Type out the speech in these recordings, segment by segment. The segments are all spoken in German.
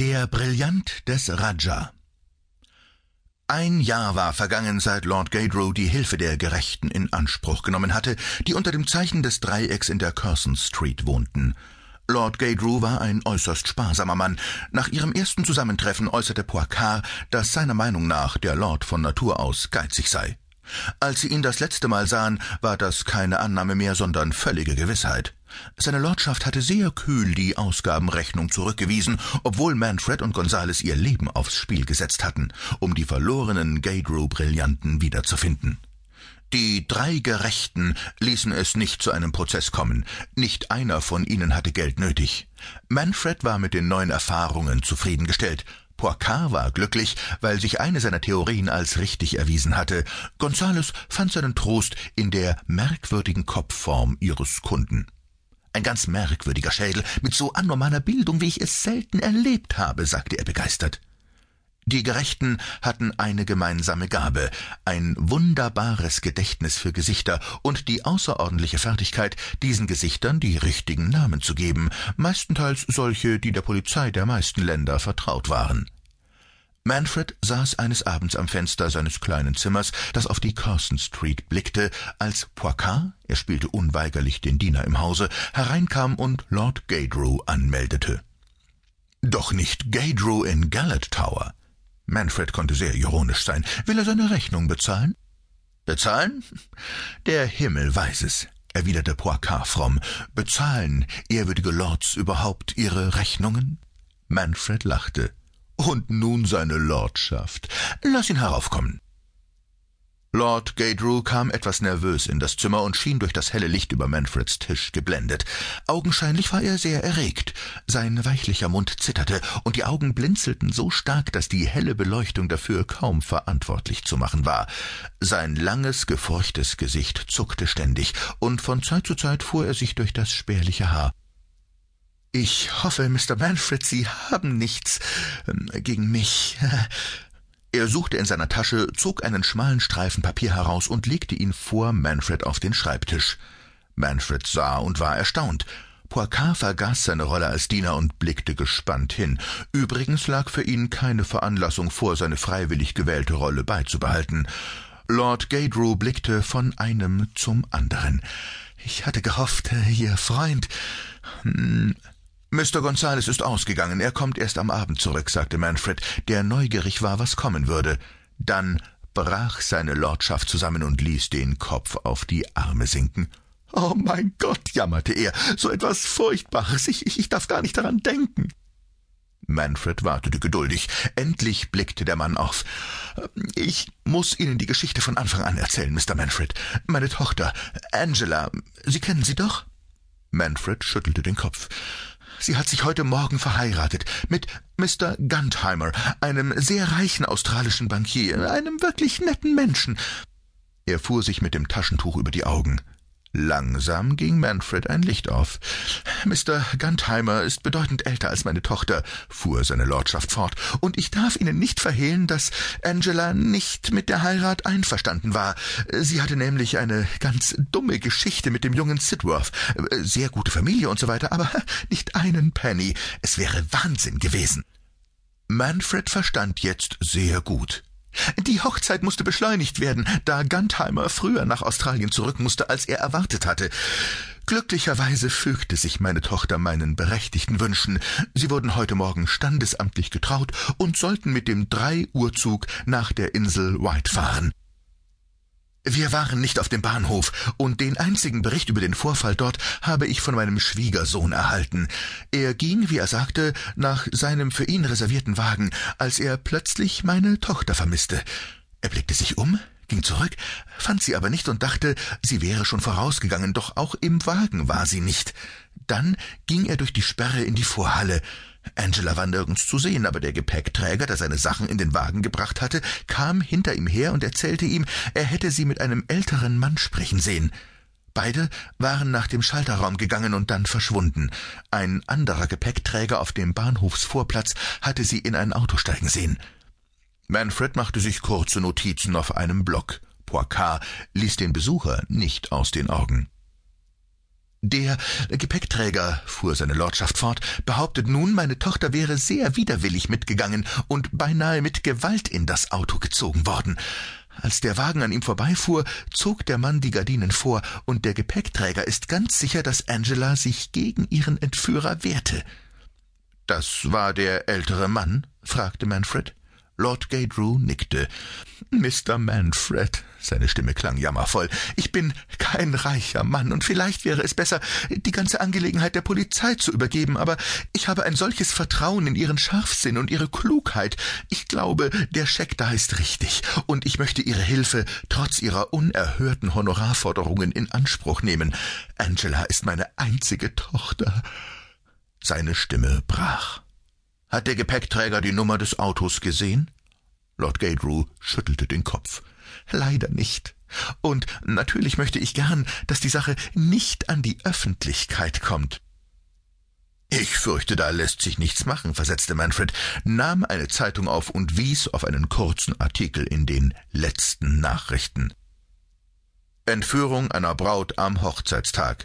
Der Brillant des Raja ein Jahr war vergangen, seit Lord Gaydrow die Hilfe der Gerechten in Anspruch genommen hatte, die unter dem Zeichen des Dreiecks in der Curzon Street wohnten. Lord Gaydrew war ein äußerst sparsamer Mann. Nach ihrem ersten Zusammentreffen äußerte Poicard, dass seiner Meinung nach der Lord von Natur aus geizig sei. Als sie ihn das letzte Mal sahen, war das keine Annahme mehr, sondern völlige Gewissheit. Seine Lordschaft hatte sehr kühl die Ausgabenrechnung zurückgewiesen, obwohl Manfred und Gonzales ihr Leben aufs Spiel gesetzt hatten, um die verlorenen Gaydrew-Brillanten wiederzufinden. Die drei Gerechten ließen es nicht zu einem Prozess kommen. Nicht einer von ihnen hatte Geld nötig. Manfred war mit den neuen Erfahrungen zufriedengestellt. Poicard war glücklich, weil sich eine seiner Theorien als richtig erwiesen hatte. Gonzales fand seinen Trost in der merkwürdigen Kopfform ihres Kunden. Ein ganz merkwürdiger Schädel mit so anormaler Bildung, wie ich es selten erlebt habe, sagte er begeistert. Die Gerechten hatten eine gemeinsame Gabe, ein wunderbares Gedächtnis für Gesichter und die außerordentliche Fertigkeit, diesen Gesichtern die richtigen Namen zu geben, meistenteils solche, die der Polizei der meisten Länder vertraut waren. Manfred saß eines Abends am Fenster seines kleinen Zimmers, das auf die Carson Street blickte, als Poicard, er spielte unweigerlich den Diener im Hause, hereinkam und Lord Gaydrew anmeldete. Doch nicht Gaydrew in Gallet Tower. Manfred konnte sehr ironisch sein. Will er seine Rechnung bezahlen? Bezahlen? Der Himmel weiß es, erwiderte Poicard fromm. Bezahlen, ehrwürdige Lords, überhaupt Ihre Rechnungen? Manfred lachte. Und nun seine Lordschaft. Lass ihn heraufkommen. Lord Gaydrew kam etwas nervös in das Zimmer und schien durch das helle Licht über Manfreds Tisch geblendet. Augenscheinlich war er sehr erregt. Sein weichlicher Mund zitterte, und die Augen blinzelten so stark, dass die helle Beleuchtung dafür kaum verantwortlich zu machen war. Sein langes, gefurchtes Gesicht zuckte ständig, und von Zeit zu Zeit fuhr er sich durch das spärliche Haar. Ich hoffe, Mr. Manfred, Sie haben nichts ähm, gegen mich. Er suchte in seiner Tasche, zog einen schmalen Streifen Papier heraus und legte ihn vor Manfred auf den Schreibtisch. Manfred sah und war erstaunt. Poicard vergaß seine Rolle als Diener und blickte gespannt hin. Übrigens lag für ihn keine Veranlassung vor, seine freiwillig gewählte Rolle beizubehalten. Lord Gaydrew blickte von einem zum anderen. Ich hatte gehofft, Ihr Freund. Mr. Gonzales ist ausgegangen, er kommt erst am Abend zurück, sagte Manfred, der neugierig war, was kommen würde. Dann brach seine Lordschaft zusammen und ließ den Kopf auf die Arme sinken. Oh mein Gott, jammerte er, so etwas Furchtbares, ich, ich darf gar nicht daran denken. Manfred wartete geduldig. Endlich blickte der Mann auf. Ich muss Ihnen die Geschichte von Anfang an erzählen, Mr. Manfred. Meine Tochter, Angela, Sie kennen sie doch? Manfred schüttelte den Kopf. Sie hat sich heute Morgen verheiratet mit Mr. Guntheimer, einem sehr reichen australischen Bankier, einem wirklich netten Menschen. Er fuhr sich mit dem Taschentuch über die Augen. Langsam ging Manfred ein Licht auf. Mr. Guntheimer ist bedeutend älter als meine Tochter, fuhr seine Lordschaft fort, und ich darf Ihnen nicht verhehlen, dass Angela nicht mit der Heirat einverstanden war. Sie hatte nämlich eine ganz dumme Geschichte mit dem jungen Sidworth. Sehr gute Familie und so weiter, aber nicht einen Penny. Es wäre Wahnsinn gewesen. Manfred verstand jetzt sehr gut. Die Hochzeit musste beschleunigt werden, da Guntheimer früher nach Australien zurück musste, als er erwartet hatte. Glücklicherweise fügte sich meine Tochter meinen berechtigten Wünschen. Sie wurden heute Morgen standesamtlich getraut und sollten mit dem Drei-Uhr-Zug nach der Insel White fahren. Wir waren nicht auf dem Bahnhof, und den einzigen Bericht über den Vorfall dort habe ich von meinem Schwiegersohn erhalten. Er ging, wie er sagte, nach seinem für ihn reservierten Wagen, als er plötzlich meine Tochter vermisste. Er blickte sich um, ging zurück, fand sie aber nicht und dachte, sie wäre schon vorausgegangen, doch auch im Wagen war sie nicht. Dann ging er durch die Sperre in die Vorhalle. Angela war nirgends zu sehen, aber der Gepäckträger, der seine Sachen in den Wagen gebracht hatte, kam hinter ihm her und erzählte ihm, er hätte sie mit einem älteren Mann sprechen sehen. Beide waren nach dem Schalterraum gegangen und dann verschwunden. Ein anderer Gepäckträger auf dem Bahnhofsvorplatz hatte sie in ein Auto steigen sehen. Manfred machte sich kurze Notizen auf einem Block. Poicard ließ den Besucher nicht aus den Augen. Der Gepäckträger, fuhr seine Lordschaft fort, behauptet nun, meine Tochter wäre sehr widerwillig mitgegangen und beinahe mit Gewalt in das Auto gezogen worden. Als der Wagen an ihm vorbeifuhr, zog der Mann die Gardinen vor, und der Gepäckträger ist ganz sicher, dass Angela sich gegen ihren Entführer wehrte. Das war der ältere Mann? fragte Manfred. Lord Gaydrew nickte. Mr. Manfred, seine Stimme klang jammervoll, ich bin kein reicher Mann, und vielleicht wäre es besser, die ganze Angelegenheit der Polizei zu übergeben, aber ich habe ein solches Vertrauen in Ihren Scharfsinn und Ihre Klugheit. Ich glaube, der Scheck da ist richtig, und ich möchte Ihre Hilfe trotz Ihrer unerhörten Honorarforderungen in Anspruch nehmen. Angela ist meine einzige Tochter. Seine Stimme brach. Hat der Gepäckträger die Nummer des Autos gesehen? Lord Gaydrew schüttelte den Kopf. Leider nicht. Und natürlich möchte ich gern, dass die Sache nicht an die Öffentlichkeit kommt. Ich fürchte, da lässt sich nichts machen, versetzte Manfred, nahm eine Zeitung auf und wies auf einen kurzen Artikel in den letzten Nachrichten. Entführung einer Braut am Hochzeitstag.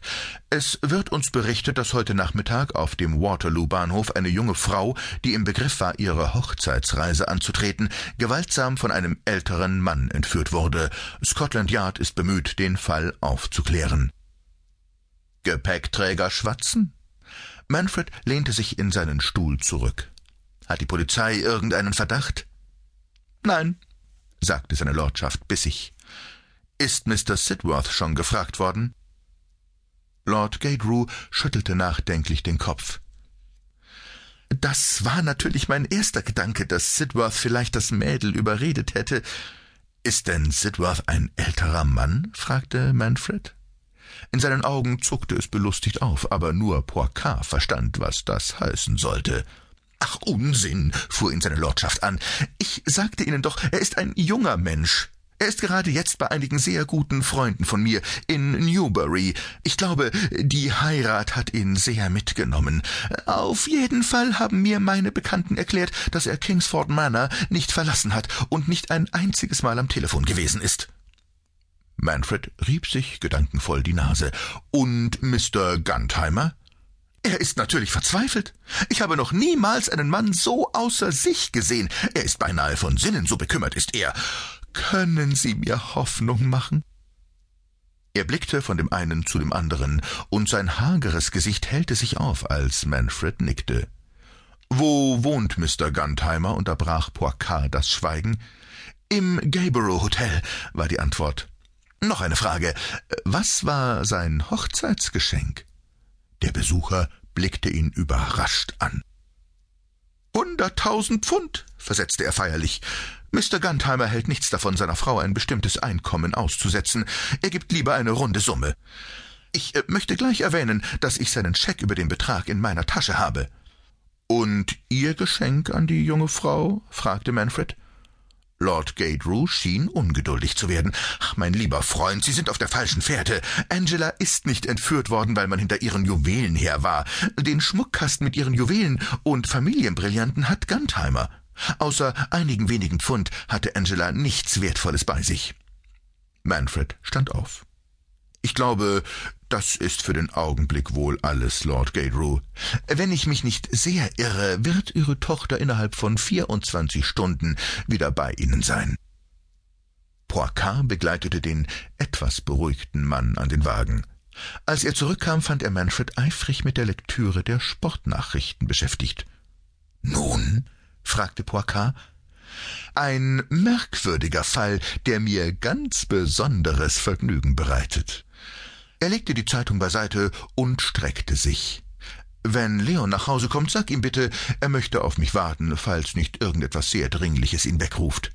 Es wird uns berichtet, dass heute Nachmittag auf dem Waterloo-Bahnhof eine junge Frau, die im Begriff war, ihre Hochzeitsreise anzutreten, gewaltsam von einem älteren Mann entführt wurde. Scotland Yard ist bemüht, den Fall aufzuklären. Gepäckträger schwatzen? Manfred lehnte sich in seinen Stuhl zurück. Hat die Polizei irgendeinen Verdacht? Nein, sagte seine Lordschaft bissig. Ist Mr. Sidworth schon gefragt worden? Lord Gaydrew schüttelte nachdenklich den Kopf. Das war natürlich mein erster Gedanke, dass Sidworth vielleicht das Mädel überredet hätte. Ist denn Sidworth ein älterer Mann? fragte Manfred. In seinen Augen zuckte es belustigt auf, aber nur Poircat verstand, was das heißen sollte. Ach, Unsinn, fuhr ihn seine Lordschaft an. Ich sagte Ihnen doch, er ist ein junger Mensch. Er ist gerade jetzt bei einigen sehr guten Freunden von mir in Newbury. Ich glaube, die Heirat hat ihn sehr mitgenommen. Auf jeden Fall haben mir meine Bekannten erklärt, dass er Kingsford Manor nicht verlassen hat und nicht ein einziges Mal am Telefon gewesen ist. Manfred rieb sich gedankenvoll die Nase. Und Mr. Guntheimer? Er ist natürlich verzweifelt. Ich habe noch niemals einen Mann so außer sich gesehen. Er ist beinahe von Sinnen, so bekümmert ist er. Können Sie mir Hoffnung machen? Er blickte von dem einen zu dem anderen, und sein hageres Gesicht hellte sich auf, als Manfred nickte. Wo wohnt Mr. Guntheimer? unterbrach Poircat das Schweigen. Im Gayborough Hotel, war die Antwort. Noch eine Frage. Was war sein Hochzeitsgeschenk? Der Besucher blickte ihn überrascht an. Hunderttausend Pfund, versetzte er feierlich. Mr. Guntheimer hält nichts davon, seiner Frau ein bestimmtes Einkommen auszusetzen. Er gibt lieber eine runde Summe. Ich äh, möchte gleich erwähnen, dass ich seinen Scheck über den Betrag in meiner Tasche habe. Und Ihr Geschenk an die junge Frau? fragte Manfred. Lord Gaydrew schien ungeduldig zu werden. Ach, mein lieber Freund, Sie sind auf der falschen Fährte. Angela ist nicht entführt worden, weil man hinter ihren Juwelen her war. Den Schmuckkasten mit ihren Juwelen und Familienbrillanten hat Guntheimer. Außer einigen wenigen Pfund hatte Angela nichts Wertvolles bei sich. Manfred stand auf. Ich glaube, das ist für den Augenblick wohl alles, Lord Gaydrew. Wenn ich mich nicht sehr irre, wird Ihre Tochter innerhalb von vierundzwanzig Stunden wieder bei Ihnen sein. Poircat begleitete den etwas beruhigten Mann an den Wagen. Als er zurückkam, fand er Manfred eifrig mit der Lektüre der Sportnachrichten beschäftigt. Nun? Fragte Poircat. Ein merkwürdiger Fall, der mir ganz besonderes Vergnügen bereitet. Er legte die Zeitung beiseite und streckte sich. Wenn Leon nach Hause kommt, sag ihm bitte, er möchte auf mich warten, falls nicht irgendetwas sehr Dringliches ihn wegruft.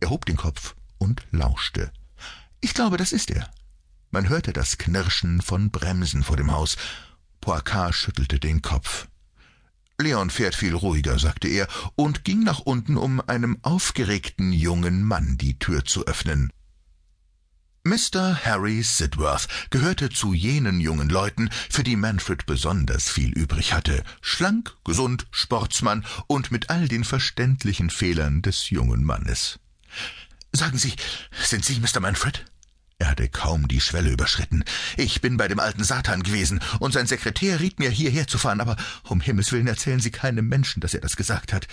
Er hob den Kopf und lauschte. Ich glaube, das ist er. Man hörte das Knirschen von Bremsen vor dem Haus. Poircat schüttelte den Kopf. Leon fährt viel ruhiger, sagte er und ging nach unten, um einem aufgeregten jungen Mann die Tür zu öffnen. Mr. Harry Sidworth gehörte zu jenen jungen Leuten, für die Manfred besonders viel übrig hatte, schlank, gesund, Sportsmann und mit all den verständlichen Fehlern des jungen Mannes. Sagen Sie, sind Sie Mr. Manfred? Er hatte kaum die Schwelle überschritten. Ich bin bei dem alten Satan gewesen, und sein Sekretär riet mir, hierher zu fahren, aber um Himmels willen erzählen Sie keinem Menschen, dass er das gesagt hat.